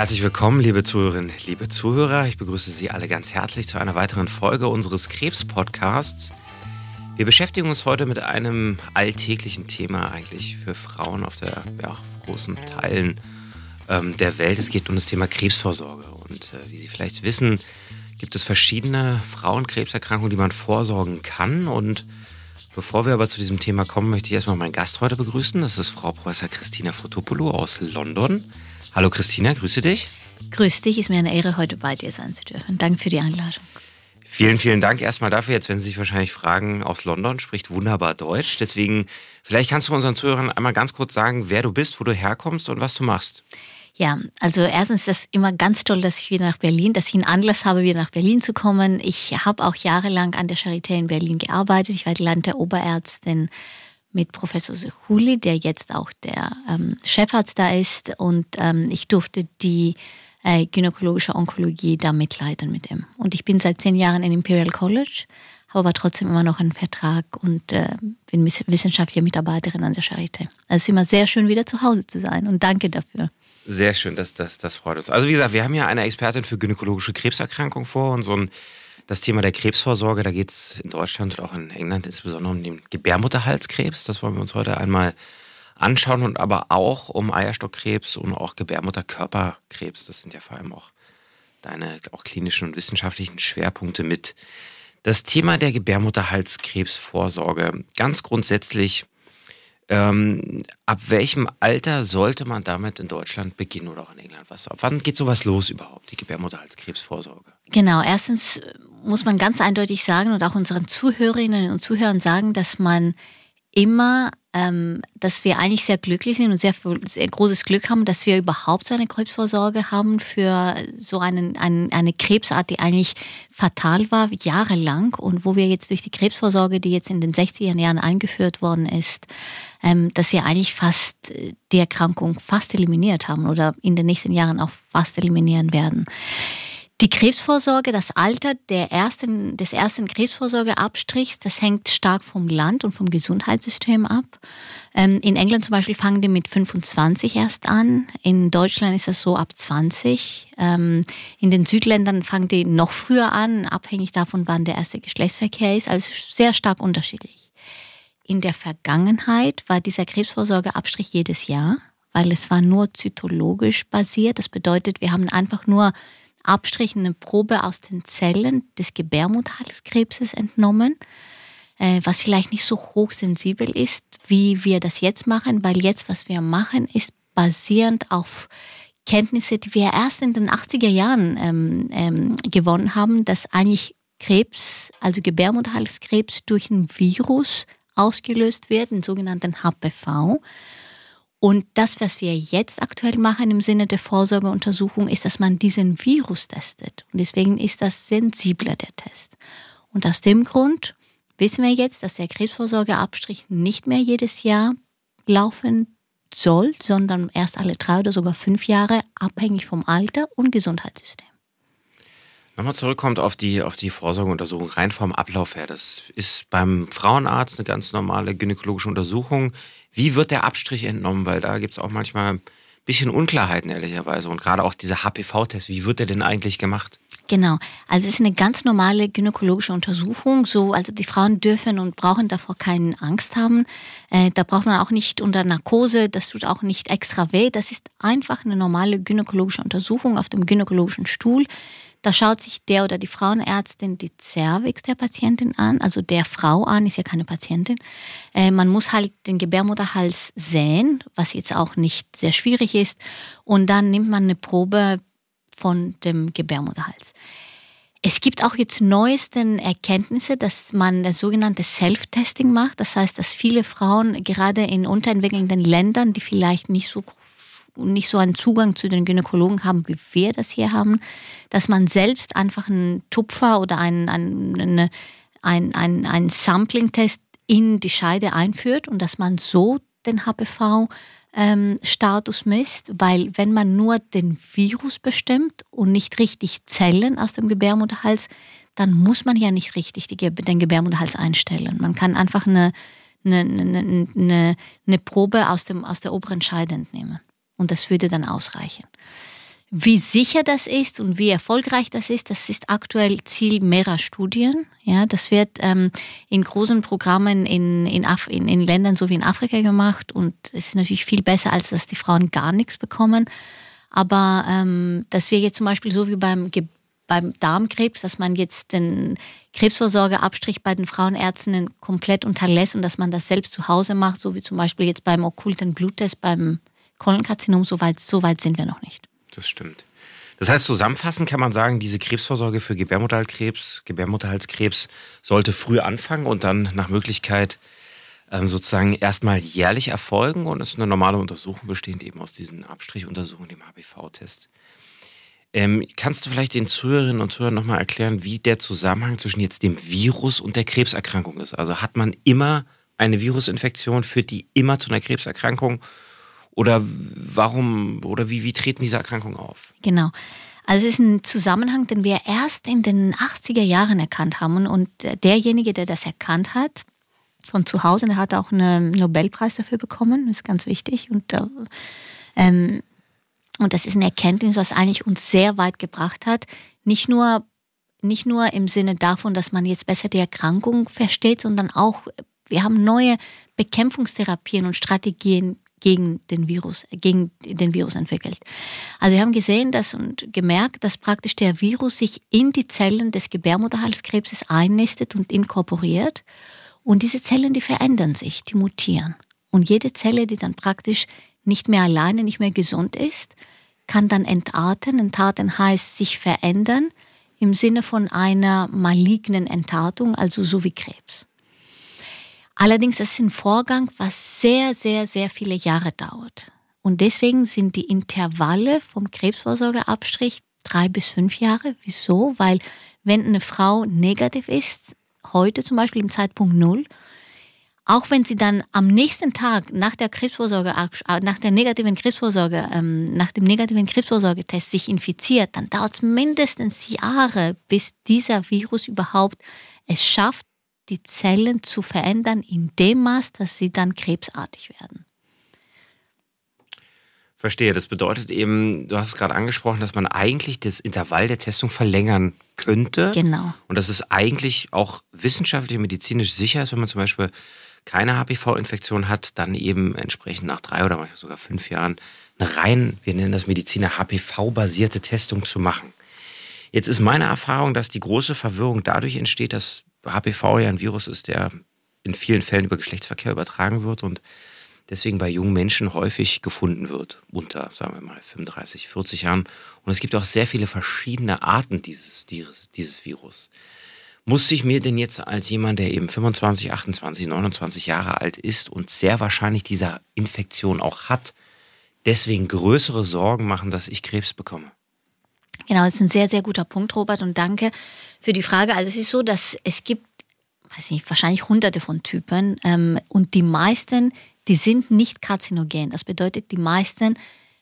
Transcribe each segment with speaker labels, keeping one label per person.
Speaker 1: Herzlich willkommen, liebe Zuhörerinnen, liebe Zuhörer. Ich begrüße Sie alle ganz herzlich zu einer weiteren Folge unseres Krebs-Podcasts. Wir beschäftigen uns heute mit einem alltäglichen Thema eigentlich für Frauen auf der ja, großen Teilen ähm, der Welt. Es geht um das Thema Krebsvorsorge. Und äh, wie Sie vielleicht wissen, gibt es verschiedene Frauenkrebserkrankungen, die man vorsorgen kann. Und bevor wir aber zu diesem Thema kommen, möchte ich erstmal meinen Gast heute begrüßen. Das ist Frau Professor Christina Fotopoulou aus London. Hallo Christina, grüße dich.
Speaker 2: Grüß dich, ist mir eine Ehre, heute bei dir sein zu dürfen. Danke für die Einladung.
Speaker 1: Vielen, vielen Dank erstmal dafür. Jetzt, wenn Sie sich wahrscheinlich fragen, aus London spricht wunderbar Deutsch. Deswegen, vielleicht kannst du unseren Zuhörern einmal ganz kurz sagen, wer du bist, wo du herkommst und was du machst.
Speaker 2: Ja, also erstens ist das immer ganz toll, dass ich wieder nach Berlin, dass ich einen Anlass habe, wieder nach Berlin zu kommen. Ich habe auch jahrelang an der Charité in Berlin gearbeitet. Ich war die Land der Oberärztin mit Professor Sechuli, der jetzt auch der ähm, Chefarzt da ist. Und ähm, ich durfte die äh, gynäkologische Onkologie da mitleiten mit ihm. Und ich bin seit zehn Jahren in Imperial College, habe aber trotzdem immer noch einen Vertrag und äh, bin wissenschaftliche Mitarbeiterin an der Charité. Also es ist immer sehr schön, wieder zu Hause zu sein und danke dafür.
Speaker 1: Sehr schön, das, das, das freut uns. Also wie gesagt, wir haben ja eine Expertin für gynäkologische Krebserkrankung vor und so ein das Thema der Krebsvorsorge, da geht es in Deutschland und auch in England insbesondere um den Gebärmutterhalskrebs. Das wollen wir uns heute einmal anschauen und aber auch um Eierstockkrebs und auch Gebärmutterkörperkrebs. Das sind ja vor allem auch deine auch klinischen und wissenschaftlichen Schwerpunkte mit. Das Thema der Gebärmutterhalskrebsvorsorge, ganz grundsätzlich, ähm, ab welchem Alter sollte man damit in Deutschland beginnen oder auch in England? Was, ab wann geht sowas los überhaupt, die Gebärmutterhalskrebsvorsorge?
Speaker 2: Genau, erstens muss man ganz eindeutig sagen und auch unseren Zuhörerinnen und Zuhörern sagen, dass man immer, ähm, dass wir eigentlich sehr glücklich sind und sehr, sehr großes Glück haben, dass wir überhaupt so eine Krebsvorsorge haben für so einen, einen, eine Krebsart, die eigentlich fatal war, jahrelang und wo wir jetzt durch die Krebsvorsorge, die jetzt in den 60er Jahren eingeführt worden ist, ähm, dass wir eigentlich fast die Erkrankung fast eliminiert haben oder in den nächsten Jahren auch fast eliminieren werden. Die Krebsvorsorge, das Alter der ersten, des ersten Krebsvorsorgeabstrichs, das hängt stark vom Land und vom Gesundheitssystem ab. Ähm, in England zum Beispiel fangen die mit 25 erst an. In Deutschland ist das so ab 20. Ähm, in den Südländern fangen die noch früher an, abhängig davon, wann der erste Geschlechtsverkehr ist. Also sehr stark unterschiedlich. In der Vergangenheit war dieser Krebsvorsorgeabstrich jedes Jahr, weil es war nur zytologisch basiert. Das bedeutet, wir haben einfach nur Abstrichen eine Probe aus den Zellen des Gebärmutterhalskrebses entnommen, äh, was vielleicht nicht so hochsensibel ist, wie wir das jetzt machen, weil jetzt, was wir machen, ist basierend auf Kenntnisse, die wir erst in den 80er Jahren ähm, ähm, gewonnen haben, dass eigentlich Krebs, also Gebärmutterhalskrebs, durch ein Virus ausgelöst wird, den sogenannten HPV. Und das, was wir jetzt aktuell machen im Sinne der Vorsorgeuntersuchung, ist, dass man diesen Virus testet. Und deswegen ist das sensibler, der Test. Und aus dem Grund wissen wir jetzt, dass der Krebsvorsorgeabstrich nicht mehr jedes Jahr laufen soll, sondern erst alle drei oder sogar fünf Jahre, abhängig vom Alter und Gesundheitssystem.
Speaker 1: Nochmal zurückkommt auf die, auf die Vorsorgeuntersuchung, rein vom Ablauf her. Das ist beim Frauenarzt eine ganz normale gynäkologische Untersuchung. Wie wird der Abstrich entnommen? Weil da gibt es auch manchmal ein bisschen Unklarheiten, ehrlicherweise. Und gerade auch dieser HPV-Test, wie wird der denn eigentlich gemacht?
Speaker 2: Genau, also es ist eine ganz normale gynäkologische Untersuchung. So, also die Frauen dürfen und brauchen davor keine Angst haben. Äh, da braucht man auch nicht unter Narkose, das tut auch nicht extra weh. Das ist einfach eine normale gynäkologische Untersuchung auf dem gynäkologischen Stuhl. Da schaut sich der oder die Frauenärztin die Cervix der Patientin an, also der Frau an, ist ja keine Patientin. Äh, man muss halt den Gebärmutterhals sehen, was jetzt auch nicht sehr schwierig ist. Und dann nimmt man eine Probe von dem Gebärmutterhals. Es gibt auch jetzt neuesten Erkenntnisse, dass man das sogenannte Self-Testing macht. Das heißt, dass viele Frauen gerade in unterentwickelnden Ländern, die vielleicht nicht so nicht so einen Zugang zu den Gynäkologen haben, wie wir das hier haben, dass man selbst einfach einen Tupfer oder einen, einen, einen, einen, einen Sampling-Test in die Scheide einführt und dass man so den HPV-Status ähm, misst, weil wenn man nur den Virus bestimmt und nicht richtig Zellen aus dem Gebärmutterhals, dann muss man ja nicht richtig den Gebärmutterhals einstellen. Man kann einfach eine, eine, eine, eine Probe aus, dem, aus der oberen Scheide entnehmen und das würde dann ausreichen. Wie sicher das ist und wie erfolgreich das ist, das ist aktuell Ziel mehrerer Studien. Ja, das wird ähm, in großen Programmen in, in, Af in, in Ländern so wie in Afrika gemacht und es ist natürlich viel besser, als dass die Frauen gar nichts bekommen. Aber ähm, dass wir jetzt zum Beispiel so wie beim Ge beim Darmkrebs, dass man jetzt den Krebsvorsorgeabstrich bei den Frauenärztinnen komplett unterlässt und dass man das selbst zu Hause macht, so wie zum Beispiel jetzt beim okkulten Bluttest beim Kolonkarzinom, so weit, so weit sind wir noch nicht.
Speaker 1: Das stimmt. Das heißt, zusammenfassend kann man sagen, diese Krebsvorsorge für Gebärmutterhalskrebs, Gebärmutterhalskrebs sollte früh anfangen und dann nach Möglichkeit ähm, sozusagen erstmal jährlich erfolgen und es ist eine normale Untersuchung bestehend eben aus diesen Abstrichuntersuchungen, dem HPV-Test. Ähm, kannst du vielleicht den Zuhörerinnen und Zuhörern nochmal erklären, wie der Zusammenhang zwischen jetzt dem Virus und der Krebserkrankung ist? Also hat man immer eine Virusinfektion, führt die immer zu einer Krebserkrankung? Oder warum oder wie, wie treten diese Erkrankungen auf?
Speaker 2: Genau. Also es ist ein Zusammenhang, den wir erst in den 80er Jahren erkannt haben. Und derjenige, der das erkannt hat, von zu Hause, der hat auch einen Nobelpreis dafür bekommen, das ist ganz wichtig. Und, ähm, und das ist eine Erkenntnis, was eigentlich uns sehr weit gebracht hat. Nicht nur, nicht nur im Sinne davon, dass man jetzt besser die Erkrankung versteht, sondern auch, wir haben neue Bekämpfungstherapien und Strategien gegen den Virus, gegen den Virus entwickelt. Also wir haben gesehen dass und gemerkt, dass praktisch der Virus sich in die Zellen des Gebärmutterhalskrebses einnistet und inkorporiert. Und diese Zellen, die verändern sich, die mutieren. Und jede Zelle, die dann praktisch nicht mehr alleine, nicht mehr gesund ist, kann dann entarten. Entarten heißt sich verändern im Sinne von einer malignen Entartung, also so wie Krebs. Allerdings ist ein Vorgang, was sehr, sehr, sehr viele Jahre dauert. Und deswegen sind die Intervalle vom Krebsvorsorgeabstrich drei bis fünf Jahre. Wieso? Weil wenn eine Frau negativ ist, heute zum Beispiel im Zeitpunkt null, auch wenn sie dann am nächsten Tag nach der Krebsvorsorge, nach der negativen Krebsvorsorge, ähm, nach dem negativen Krebsvorsorgetest sich infiziert, dann dauert es mindestens Jahre, bis dieser Virus überhaupt es schafft, die Zellen zu verändern in dem Maß, dass sie dann krebsartig werden.
Speaker 1: Verstehe. Das bedeutet eben, du hast es gerade angesprochen, dass man eigentlich das Intervall der Testung verlängern könnte.
Speaker 2: Genau.
Speaker 1: Und dass es eigentlich auch wissenschaftlich und medizinisch sicher ist, wenn man zum Beispiel keine HPV-Infektion hat, dann eben entsprechend nach drei oder manchmal sogar fünf Jahren eine rein, wir nennen das Mediziner, HPV-basierte Testung zu machen. Jetzt ist meine Erfahrung, dass die große Verwirrung dadurch entsteht, dass HPV ja ein Virus ist, der in vielen Fällen über Geschlechtsverkehr übertragen wird und deswegen bei jungen Menschen häufig gefunden wird, unter, sagen wir mal, 35, 40 Jahren. Und es gibt auch sehr viele verschiedene Arten dieses, dieses, Virus. Muss ich mir denn jetzt als jemand, der eben 25, 28, 29 Jahre alt ist und sehr wahrscheinlich dieser Infektion auch hat, deswegen größere Sorgen machen, dass ich Krebs bekomme?
Speaker 2: Genau, das ist ein sehr, sehr guter Punkt, Robert, und danke für die Frage. Also es ist so, dass es gibt, weiß nicht, wahrscheinlich hunderte von Typen ähm, und die meisten, die sind nicht karzinogen. Das bedeutet, die meisten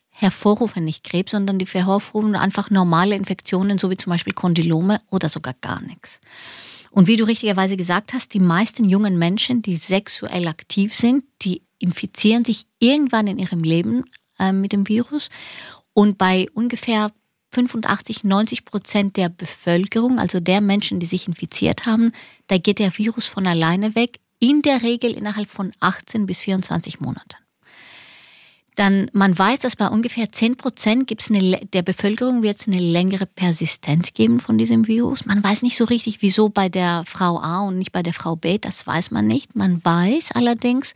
Speaker 2: hervorrufen nicht Krebs, sondern die hervorrufen einfach normale Infektionen, so wie zum Beispiel Kondylome oder sogar gar nichts. Und wie du richtigerweise gesagt hast, die meisten jungen Menschen, die sexuell aktiv sind, die infizieren sich irgendwann in ihrem Leben äh, mit dem Virus. Und bei ungefähr 85, 90 Prozent der Bevölkerung, also der Menschen, die sich infiziert haben, da geht der Virus von alleine weg, in der Regel innerhalb von 18 bis 24 Monaten. Dann, man weiß, dass bei ungefähr 10 Prozent der Bevölkerung wird es eine längere Persistenz geben von diesem Virus. Man weiß nicht so richtig, wieso bei der Frau A und nicht bei der Frau B, das weiß man nicht. Man weiß allerdings,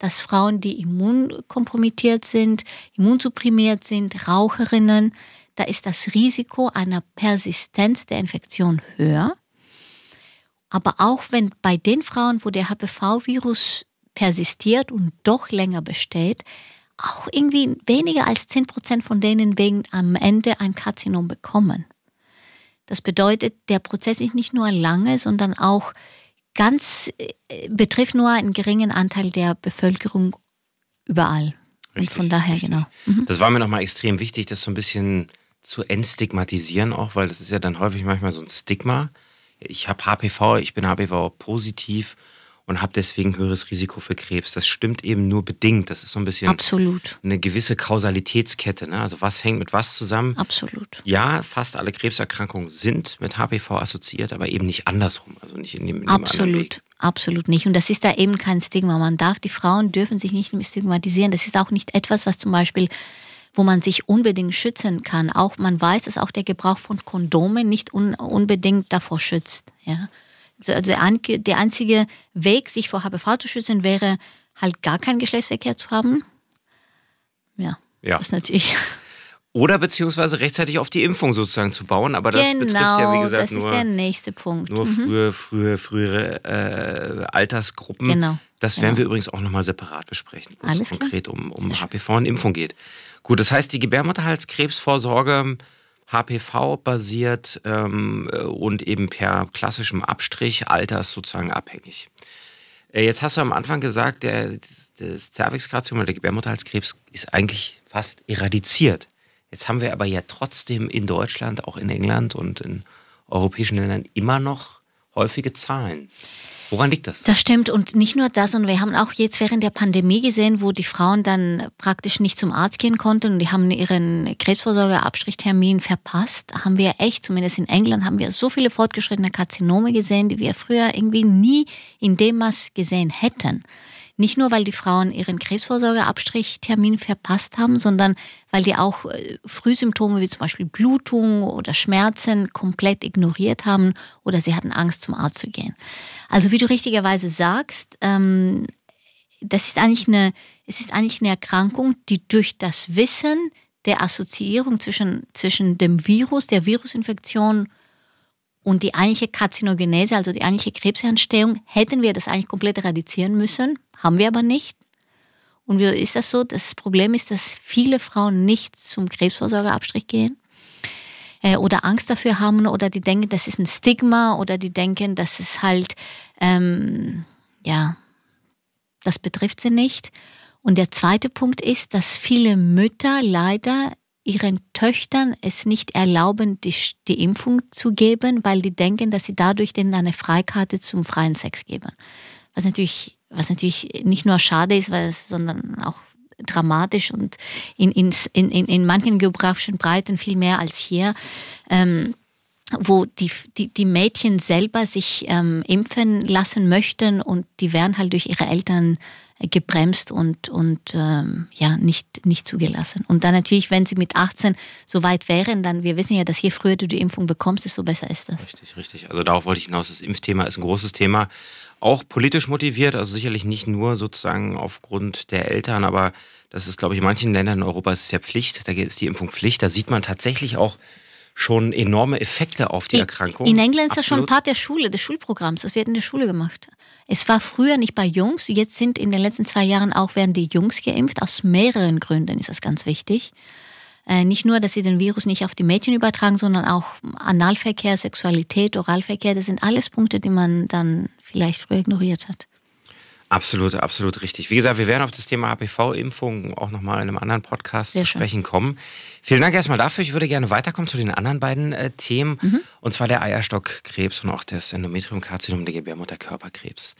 Speaker 2: dass Frauen, die immunkompromittiert sind, immunsupprimiert sind, Raucherinnen, da ist das Risiko einer Persistenz der Infektion höher. Aber auch wenn bei den Frauen, wo der HPV-Virus persistiert und doch länger besteht, auch irgendwie weniger als 10 Prozent von denen wegen am Ende ein Karzinom bekommen. Das bedeutet, der Prozess ist nicht nur lange, sondern auch ganz, äh, betrifft nur einen geringen Anteil der Bevölkerung überall. Richtig, und von daher, richtig. genau.
Speaker 1: Mhm. Das war mir nochmal extrem wichtig, das so ein bisschen zu entstigmatisieren auch, weil das ist ja dann häufig manchmal so ein Stigma. Ich habe HPV, ich bin HPV positiv und habe deswegen höheres Risiko für Krebs. Das stimmt eben nur bedingt. Das ist so ein bisschen
Speaker 2: Absolut.
Speaker 1: eine gewisse Kausalitätskette. Ne? Also was hängt mit was zusammen?
Speaker 2: Absolut.
Speaker 1: Ja, fast alle Krebserkrankungen sind mit HPV assoziiert, aber eben nicht andersrum. Also nicht in dem, in
Speaker 2: Absolut. Absolut nicht. Und das ist da eben kein Stigma. Man darf, die Frauen dürfen sich nicht stigmatisieren. Das ist auch nicht etwas, was zum Beispiel wo man sich unbedingt schützen kann. Auch man weiß, dass auch der Gebrauch von Kondomen nicht un, unbedingt davor schützt. Ja. Also der, einzige Weg, sich vor HPV zu schützen, wäre halt gar keinen Geschlechtsverkehr zu haben. Ja, ja. das ist natürlich.
Speaker 1: Oder beziehungsweise rechtzeitig auf die Impfung sozusagen zu bauen, aber das genau, betrifft ja wie gesagt
Speaker 2: das
Speaker 1: nur,
Speaker 2: ist der nächste Punkt.
Speaker 1: nur mhm. frühe, frühe, frühere äh, Altersgruppen.
Speaker 2: Genau.
Speaker 1: Das werden
Speaker 2: genau.
Speaker 1: wir übrigens auch nochmal separat besprechen, wo es konkret um, um HPV und Impfung geht. Gut, das heißt, die Gebärmutterhalskrebsvorsorge HPV-basiert ähm, und eben per klassischem Abstrich alters sozusagen abhängig. Äh, jetzt hast du am Anfang gesagt, der, das Cervixkarzinom oder der Gebärmutterhalskrebs ist eigentlich fast eradiziert. Jetzt haben wir aber ja trotzdem in Deutschland, auch in England und in europäischen Ländern immer noch häufige Zahlen. Woran liegt das?
Speaker 2: Das stimmt und nicht nur das, und wir haben auch jetzt während der Pandemie gesehen, wo die Frauen dann praktisch nicht zum Arzt gehen konnten und die haben ihren Krebsvorsorgeabstrichtermin verpasst, haben wir echt, zumindest in England, haben wir so viele fortgeschrittene Karzinome gesehen, die wir früher irgendwie nie in dem Maß gesehen hätten. Nicht nur, weil die Frauen ihren Krebsvorsorgeabstrichtermin verpasst haben, sondern weil die auch äh, Frühsymptome wie zum Beispiel Blutung oder Schmerzen komplett ignoriert haben oder sie hatten Angst, zum Arzt zu gehen. Also wie du richtigerweise sagst, ähm, das ist eigentlich eine, es ist eigentlich eine Erkrankung, die durch das Wissen der Assoziierung zwischen, zwischen dem Virus, der Virusinfektion und die eigentliche Karzinogenese, also die eigentliche Krebsentstehung, hätten wir das eigentlich komplett eradizieren müssen. Haben wir aber nicht. Und wie ist das so? Das Problem ist, dass viele Frauen nicht zum Krebsvorsorgeabstrich gehen äh, oder Angst dafür haben oder die denken, das ist ein Stigma oder die denken, dass es halt, ähm, ja, das betrifft sie nicht. Und der zweite Punkt ist, dass viele Mütter leider ihren Töchtern es nicht erlauben, die, die Impfung zu geben, weil die denken, dass sie dadurch denen eine Freikarte zum freien Sex geben. Was natürlich was natürlich nicht nur schade ist, weil es, sondern auch dramatisch und in, in, in, in manchen geografischen Breiten viel mehr als hier. Ähm, wo die, die, die Mädchen selber sich ähm, impfen lassen möchten und die werden halt durch ihre Eltern gebremst und, und ähm, ja, nicht, nicht zugelassen. Und dann natürlich, wenn sie mit 18 so weit wären, dann, wir wissen ja, dass je früher du die Impfung bekommst, desto besser ist das.
Speaker 1: Richtig, richtig. Also darauf wollte ich hinaus. Das Impfthema ist ein großes Thema auch politisch motiviert, also sicherlich nicht nur sozusagen aufgrund der Eltern, aber das ist, glaube ich, in manchen Ländern in Europa ist es ja Pflicht, da ist die Impfung Pflicht, da sieht man tatsächlich auch schon enorme Effekte auf die Erkrankung.
Speaker 2: In England ist das schon Part der Schule, des Schulprogramms. Das wird in der Schule gemacht. Es war früher nicht bei Jungs, jetzt sind in den letzten zwei Jahren auch werden die Jungs geimpft. Aus mehreren Gründen ist das ganz wichtig. Äh, nicht nur, dass sie den Virus nicht auf die Mädchen übertragen, sondern auch Analverkehr, Sexualität, Oralverkehr. Das sind alles Punkte, die man dann vielleicht früher ignoriert hat.
Speaker 1: Absolut, absolut richtig. Wie gesagt, wir werden auf das Thema HPV-Impfung auch nochmal in einem anderen Podcast Sehr zu sprechen schön. kommen. Vielen Dank erstmal dafür. Ich würde gerne weiterkommen zu den anderen beiden äh, Themen. Mhm. Und zwar der Eierstockkrebs und auch das Endometriumkarzinom, der Gebärmutterkörperkrebs.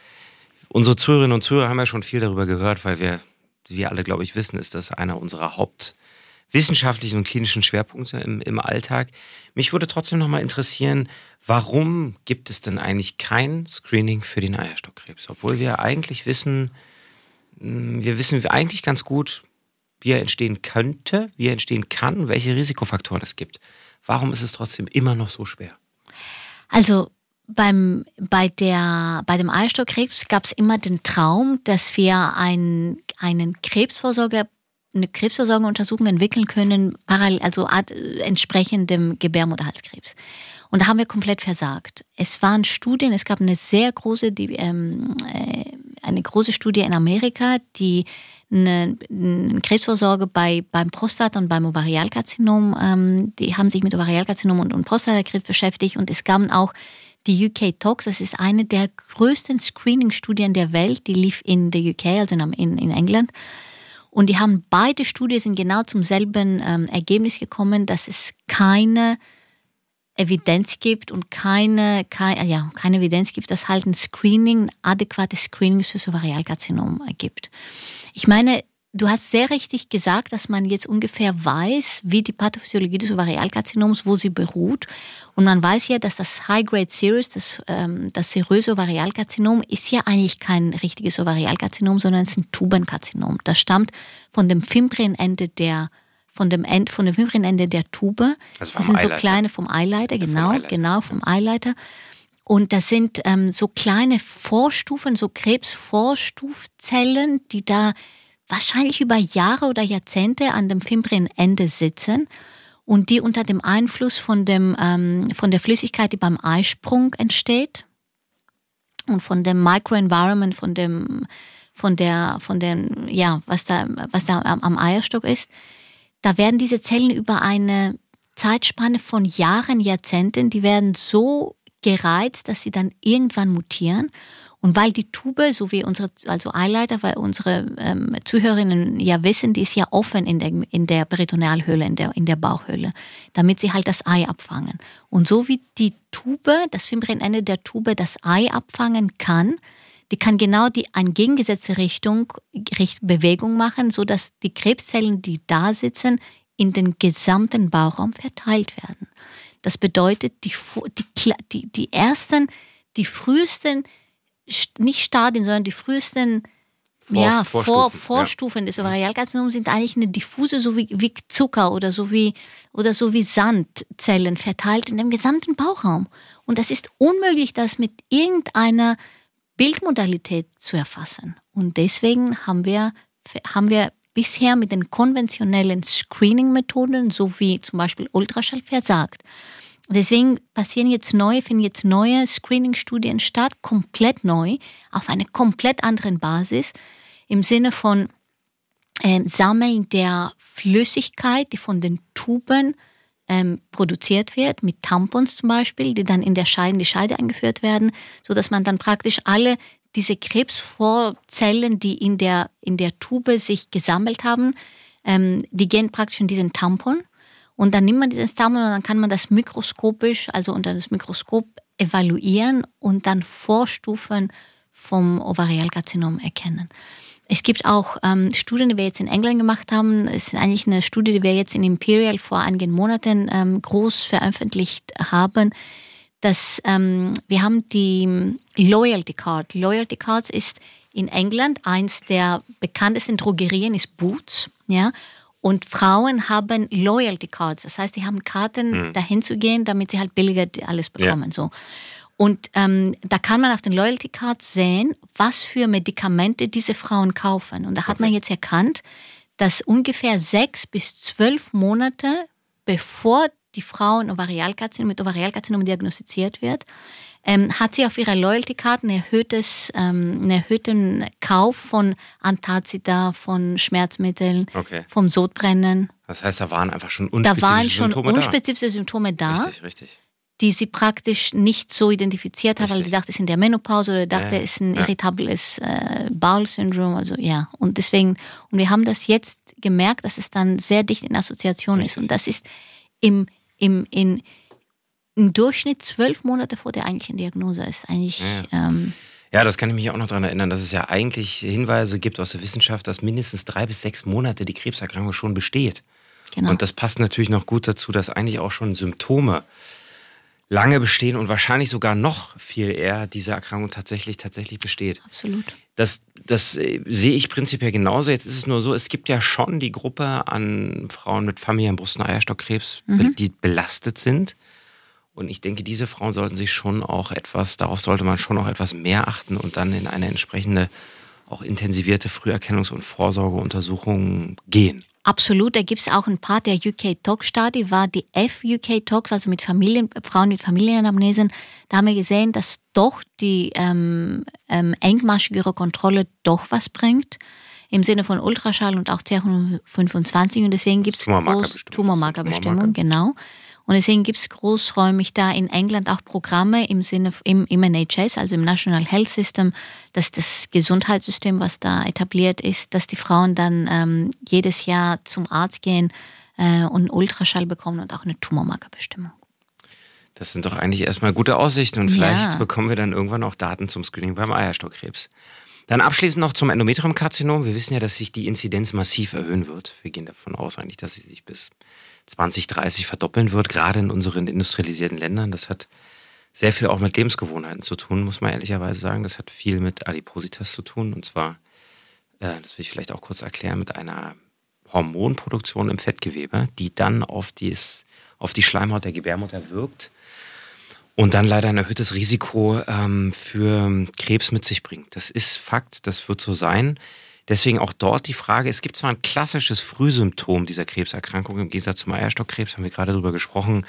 Speaker 1: Unsere Zuhörerinnen und Zuhörer haben ja schon viel darüber gehört, weil wir, wie wir alle, glaube ich, wissen, ist das einer unserer Haupt- wissenschaftlichen und klinischen Schwerpunkte im, im Alltag. Mich würde trotzdem nochmal interessieren, warum gibt es denn eigentlich kein Screening für den Eierstockkrebs? Obwohl wir eigentlich wissen, hm, wir wissen eigentlich ganz gut, wie er entstehen könnte, wie er entstehen kann, welche Risikofaktoren es gibt. Warum ist es trotzdem immer noch so schwer?
Speaker 2: Also beim, bei, der, bei dem Eierstockkrebs gab es immer den Traum, dass wir ein, einen Krebsvorsorger eine Krebsversorgungsuntersuchung entwickeln können, parallel, also Art, entsprechend dem Gebärmutterhalskrebs. Und da haben wir komplett versagt. Es waren Studien, es gab eine sehr große, die, ähm, äh, eine große Studie in Amerika, die eine, eine Krebsvorsorge bei, beim Prostat- und beim Ovarialkarzinom, ähm, die haben sich mit Ovarialkarzinom und, und Prostatakrebs beschäftigt und es gaben auch die UK Talks, das ist eine der größten Screening-Studien der Welt, die lief in der UK, also in, in England. Und die haben beide Studien sind genau zum selben ähm, Ergebnis gekommen, dass es keine Evidenz gibt und keine, keine, ja, keine Evidenz gibt, dass halt ein Screening, ein adäquates Screening für Ovarialkarzinom gibt. Ich meine, Du hast sehr richtig gesagt, dass man jetzt ungefähr weiß, wie die Pathophysiologie des Ovarialkarzinoms, wo sie beruht. Und man weiß ja, dass das High-Grade Serous, das, ähm, das seröse Ovarialkarzinom, ist ja eigentlich kein richtiges Ovarialkarzinom, sondern es ist ein Tubenkarzinom. Das stammt von dem Fimbrienende der von dem End, von dem Fimbrienende der Tube. Also das sind Eileiter. so kleine vom Eileiter, genau, vom Eileiter. genau vom Eileiter. Und das sind ähm, so kleine Vorstufen, so Krebsvorstufzellen, die da wahrscheinlich über Jahre oder Jahrzehnte an dem Fimbrienende sitzen und die unter dem Einfluss von, dem, ähm, von der Flüssigkeit, die beim Eisprung entsteht und von dem Microenvironment, von dem, von der, von den, ja, was da, was da am, am Eierstock ist, da werden diese Zellen über eine Zeitspanne von Jahren, Jahrzehnten, die werden so gereizt, dass sie dann irgendwann mutieren und weil die Tube, so wie unsere, also Eileiter, weil unsere ähm, Zuhörerinnen ja wissen, die ist ja offen in der, in der Peritonealhöhle, in der, in der Bauchhöhle, damit sie halt das Ei abfangen. Und so wie die Tube, das Fimbrienende der Tube das Ei abfangen kann, die kann genau die entgegengesetzte Richtung, Richt, Bewegung machen, so dass die Krebszellen, die da sitzen, in den gesamten Bauchraum verteilt werden. Das bedeutet, die, die, die, die ersten, die frühesten nicht Stadien, sondern die frühesten Vor, ja, Vorstufen, Vor, Vorstufen ja. des Ovarialkarzinoms sind eigentlich eine diffuse, so wie, wie Zucker oder so wie, oder so wie Sandzellen verteilt in dem gesamten Bauchraum. Und das ist unmöglich, das mit irgendeiner Bildmodalität zu erfassen. Und deswegen haben wir, haben wir bisher mit den konventionellen Screening-Methoden, so wie zum Beispiel Ultraschall, versagt. Deswegen passieren jetzt neue, finden jetzt neue Screening-Studien statt, komplett neu, auf einer komplett anderen Basis, im Sinne von ähm, Sammeln der Flüssigkeit, die von den Tuben ähm, produziert wird, mit Tampons zum Beispiel, die dann in der Scheide, in die Scheide eingeführt werden, so dass man dann praktisch alle diese Krebsvorzellen, die in der, in der Tube sich gesammelt haben, ähm, die gehen praktisch in diesen Tampon und dann nimmt man dieses Tampon und dann kann man das mikroskopisch, also unter das Mikroskop evaluieren und dann Vorstufen vom Ovarialkarzinom erkennen. Es gibt auch ähm, Studien, die wir jetzt in England gemacht haben. Es ist eigentlich eine Studie, die wir jetzt in Imperial vor einigen Monaten ähm, groß veröffentlicht haben. Dass, ähm, wir haben die Loyalty Card. Loyalty Cards ist in England eins der bekanntesten Drogerien, ist Boots. Ja? Und Frauen haben Loyalty Cards, das heißt, sie haben Karten, mhm. dahin zu gehen, damit sie halt billiger alles bekommen. Ja. So. Und ähm, da kann man auf den Loyalty Cards sehen, was für Medikamente diese Frauen kaufen. Und da hat okay. man jetzt erkannt, dass ungefähr sechs bis zwölf Monate bevor die Frau ein Ovarialkarzinom mit Ovarialkarzinom diagnostiziert wird, ähm, hat sie auf ihrer Loyalty-Card einen, erhöhtes, ähm, einen erhöhten Kauf von Antazida, von Schmerzmitteln, okay. vom Sodbrennen.
Speaker 1: Das heißt, da waren einfach schon unspezifische da waren schon Symptome
Speaker 2: unspezifische da. Symptome da.
Speaker 1: Richtig, richtig.
Speaker 2: Die sie praktisch nicht so identifiziert hat, weil die dachte, es ist in der Menopause oder dachte, ja, es ist ein ja. irritables äh, Bowel-Syndrom. Also ja, und deswegen, und wir haben das jetzt gemerkt, dass es dann sehr dicht in Assoziation richtig. ist. Und das ist im, im, in, im Durchschnitt zwölf Monate vor der eigentlichen Diagnose ist eigentlich.
Speaker 1: Ja. Ähm, ja, das kann ich mich auch noch daran erinnern, dass es ja eigentlich Hinweise gibt aus der Wissenschaft, dass mindestens drei bis sechs Monate die Krebserkrankung schon besteht. Genau. Und das passt natürlich noch gut dazu, dass eigentlich auch schon Symptome lange bestehen und wahrscheinlich sogar noch viel eher diese Erkrankung tatsächlich tatsächlich besteht.
Speaker 2: Absolut.
Speaker 1: Das, das äh, sehe ich prinzipiell genauso. Jetzt ist es nur so, es gibt ja schon die Gruppe an Frauen mit familiären Brust- und Eierstockkrebs, mhm. die belastet sind. Und ich denke, diese Frauen sollten sich schon auch etwas, darauf sollte man schon auch etwas mehr achten und dann in eine entsprechende, auch intensivierte Früherkennungs- und Vorsorgeuntersuchung gehen.
Speaker 2: Absolut, da gibt es auch ein paar der UK Talk Study, war die F-UK Talks, also mit Familien, Frauen mit Familienamnesen. Da haben wir gesehen, dass doch die ähm, ähm, engmaschigere Kontrolle doch was bringt im Sinne von Ultraschall und auch CR25 und deswegen gibt es Tumormarkerbestimmung, Tumormarkerbestimmung genau. Und deswegen gibt es großräumig da in England auch Programme im Sinne im, im NHS, also im National Health System, dass das Gesundheitssystem, was da etabliert ist, dass die Frauen dann ähm, jedes Jahr zum Arzt gehen äh, und einen Ultraschall bekommen und auch eine Tumormarkerbestimmung.
Speaker 1: Das sind doch eigentlich erstmal gute Aussichten und vielleicht ja. bekommen wir dann irgendwann auch Daten zum Screening beim Eierstockkrebs. Dann abschließend noch zum Endometriumkarzinom. Wir wissen ja, dass sich die Inzidenz massiv erhöhen wird. Wir gehen davon aus eigentlich, dass sie sich bis 2030 verdoppeln wird, gerade in unseren industrialisierten Ländern. Das hat sehr viel auch mit Lebensgewohnheiten zu tun, muss man ehrlicherweise sagen. Das hat viel mit Adipositas zu tun und zwar, äh, das will ich vielleicht auch kurz erklären, mit einer Hormonproduktion im Fettgewebe, die dann auf, dies, auf die Schleimhaut der Gebärmutter wirkt und dann leider ein erhöhtes Risiko ähm, für Krebs mit sich bringt. Das ist Fakt, das wird so sein. Deswegen auch dort die Frage, es gibt zwar ein klassisches Frühsymptom dieser Krebserkrankung, im Gegensatz zum Eierstockkrebs, haben wir gerade darüber gesprochen,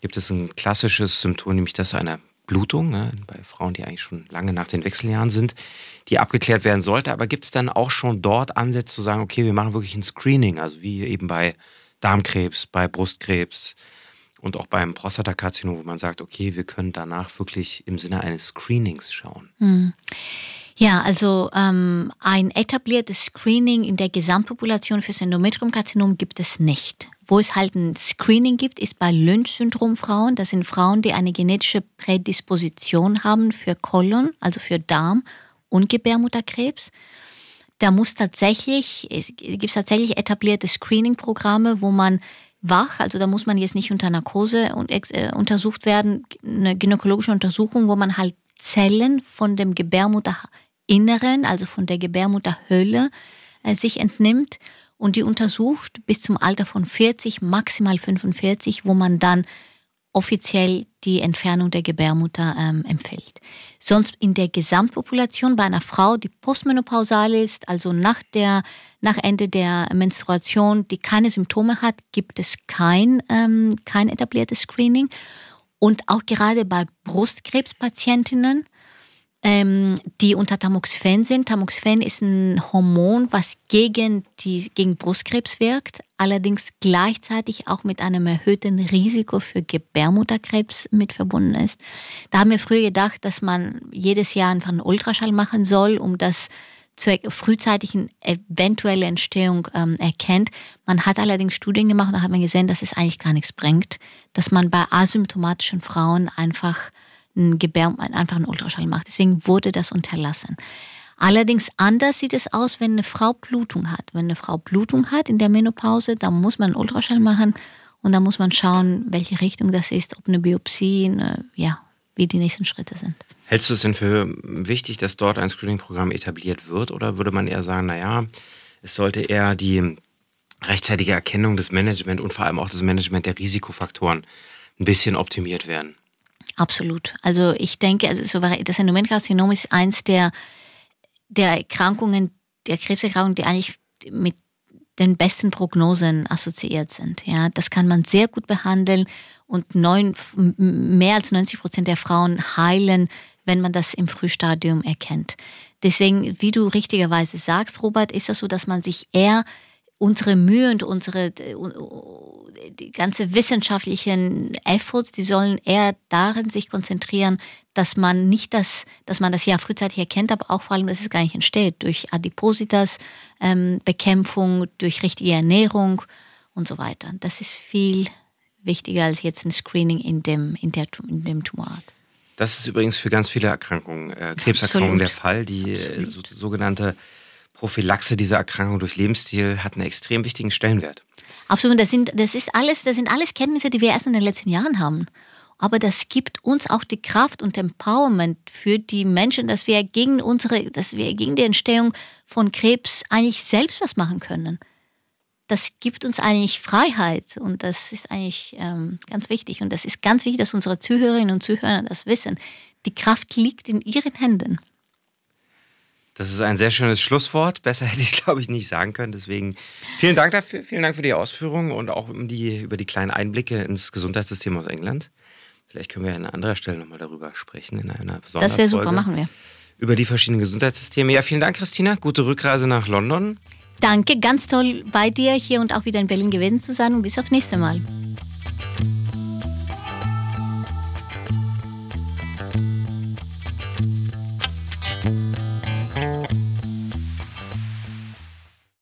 Speaker 1: gibt es ein klassisches Symptom, nämlich das einer Blutung, ne, bei Frauen, die eigentlich schon lange nach den Wechseljahren sind, die abgeklärt werden sollte. Aber gibt es dann auch schon dort Ansätze zu sagen, okay, wir machen wirklich ein Screening, also wie eben bei Darmkrebs, bei Brustkrebs und auch beim Prostatakarzinom, wo man sagt, okay, wir können danach wirklich im Sinne eines Screenings schauen.
Speaker 2: Hm. Ja, also ähm, ein etabliertes Screening in der Gesamtpopulation für Endometriumkarzinom gibt es nicht. Wo es halt ein Screening gibt, ist bei Lynch-Syndrom-Frauen. Das sind Frauen, die eine genetische Prädisposition haben für Kolon, also für Darm und Gebärmutterkrebs. Da muss tatsächlich, es gibt tatsächlich etablierte Screening-Programme, wo man wach, also da muss man jetzt nicht unter Narkose äh, untersucht werden, eine gynäkologische Untersuchung, wo man halt Zellen von dem Gebärmutter Inneren, also von der Gebärmutterhöhle, äh, sich entnimmt und die untersucht bis zum Alter von 40, maximal 45, wo man dann offiziell die Entfernung der Gebärmutter ähm, empfiehlt. Sonst in der Gesamtpopulation bei einer Frau, die postmenopausal ist, also nach, der, nach Ende der Menstruation, die keine Symptome hat, gibt es kein, ähm, kein etabliertes Screening. Und auch gerade bei Brustkrebspatientinnen ähm, die unter Tamoxifen sind. Tamoxifen ist ein Hormon, was gegen, die, gegen Brustkrebs wirkt, allerdings gleichzeitig auch mit einem erhöhten Risiko für Gebärmutterkrebs mit verbunden ist. Da haben wir früher gedacht, dass man jedes Jahr einfach einen Ultraschall machen soll, um das zur frühzeitigen eventuelle Entstehung ähm, erkennt. Man hat allerdings Studien gemacht und da hat man gesehen, dass es eigentlich gar nichts bringt, dass man bei asymptomatischen Frauen einfach ein Gebär, einfach einen Ultraschall macht. Deswegen wurde das unterlassen. Allerdings anders sieht es aus, wenn eine Frau Blutung hat. Wenn eine Frau Blutung hat in der Menopause, dann muss man einen Ultraschall machen und dann muss man schauen, welche Richtung das ist, ob eine Biopsie, eine, ja, wie die nächsten Schritte sind.
Speaker 1: Hältst du es denn für wichtig, dass dort ein Screening-Programm etabliert wird oder würde man eher sagen, naja, es sollte eher die rechtzeitige Erkennung des Management und vor allem auch das Management der Risikofaktoren ein bisschen optimiert werden?
Speaker 2: Absolut. Also ich denke, also das Endometriumkarzinom ist eins der, der Erkrankungen, der Krebserkrankungen, die eigentlich mit den besten Prognosen assoziiert sind. Ja, das kann man sehr gut behandeln und neun, mehr als 90 Prozent der Frauen heilen, wenn man das im Frühstadium erkennt. Deswegen, wie du richtigerweise sagst, Robert, ist das so, dass man sich eher unsere Mühe und unsere die ganze wissenschaftlichen Efforts, die sollen eher darin sich konzentrieren, dass man nicht das, dass man das ja frühzeitig erkennt, aber auch vor allem, dass es gar nicht entsteht durch Adipositas ähm, Bekämpfung, durch richtige Ernährung und so weiter. Das ist viel wichtiger als jetzt ein Screening in dem in der in dem Tumorart.
Speaker 1: Das ist übrigens für ganz viele Erkrankungen, äh, Krebserkrankungen Absolut. der Fall, die äh, so, sogenannte Prophylaxe dieser Erkrankung durch Lebensstil hat einen extrem wichtigen Stellenwert.
Speaker 2: Absolut, das sind, das ist alles, das sind alles Kenntnisse, die wir erst in den letzten Jahren haben. Aber das gibt uns auch die Kraft und Empowerment für die Menschen, dass wir gegen unsere, dass wir gegen die Entstehung von Krebs eigentlich selbst was machen können. Das gibt uns eigentlich Freiheit und das ist eigentlich ähm, ganz wichtig. Und das ist ganz wichtig, dass unsere Zuhörerinnen und Zuhörer das wissen. Die Kraft liegt in ihren Händen.
Speaker 1: Das ist ein sehr schönes Schlusswort. Besser hätte ich es, glaube ich, nicht sagen können. Deswegen vielen Dank dafür, vielen Dank für die Ausführungen und auch um die, über die kleinen Einblicke ins Gesundheitssystem aus England. Vielleicht können wir an anderer Stelle nochmal darüber sprechen in einer besonderen
Speaker 2: Das wäre super, machen wir.
Speaker 1: Über die verschiedenen Gesundheitssysteme. Ja, vielen Dank, Christina. Gute Rückreise nach London.
Speaker 2: Danke, ganz toll bei dir hier und auch wieder in Berlin gewesen zu sein und bis aufs nächste Mal.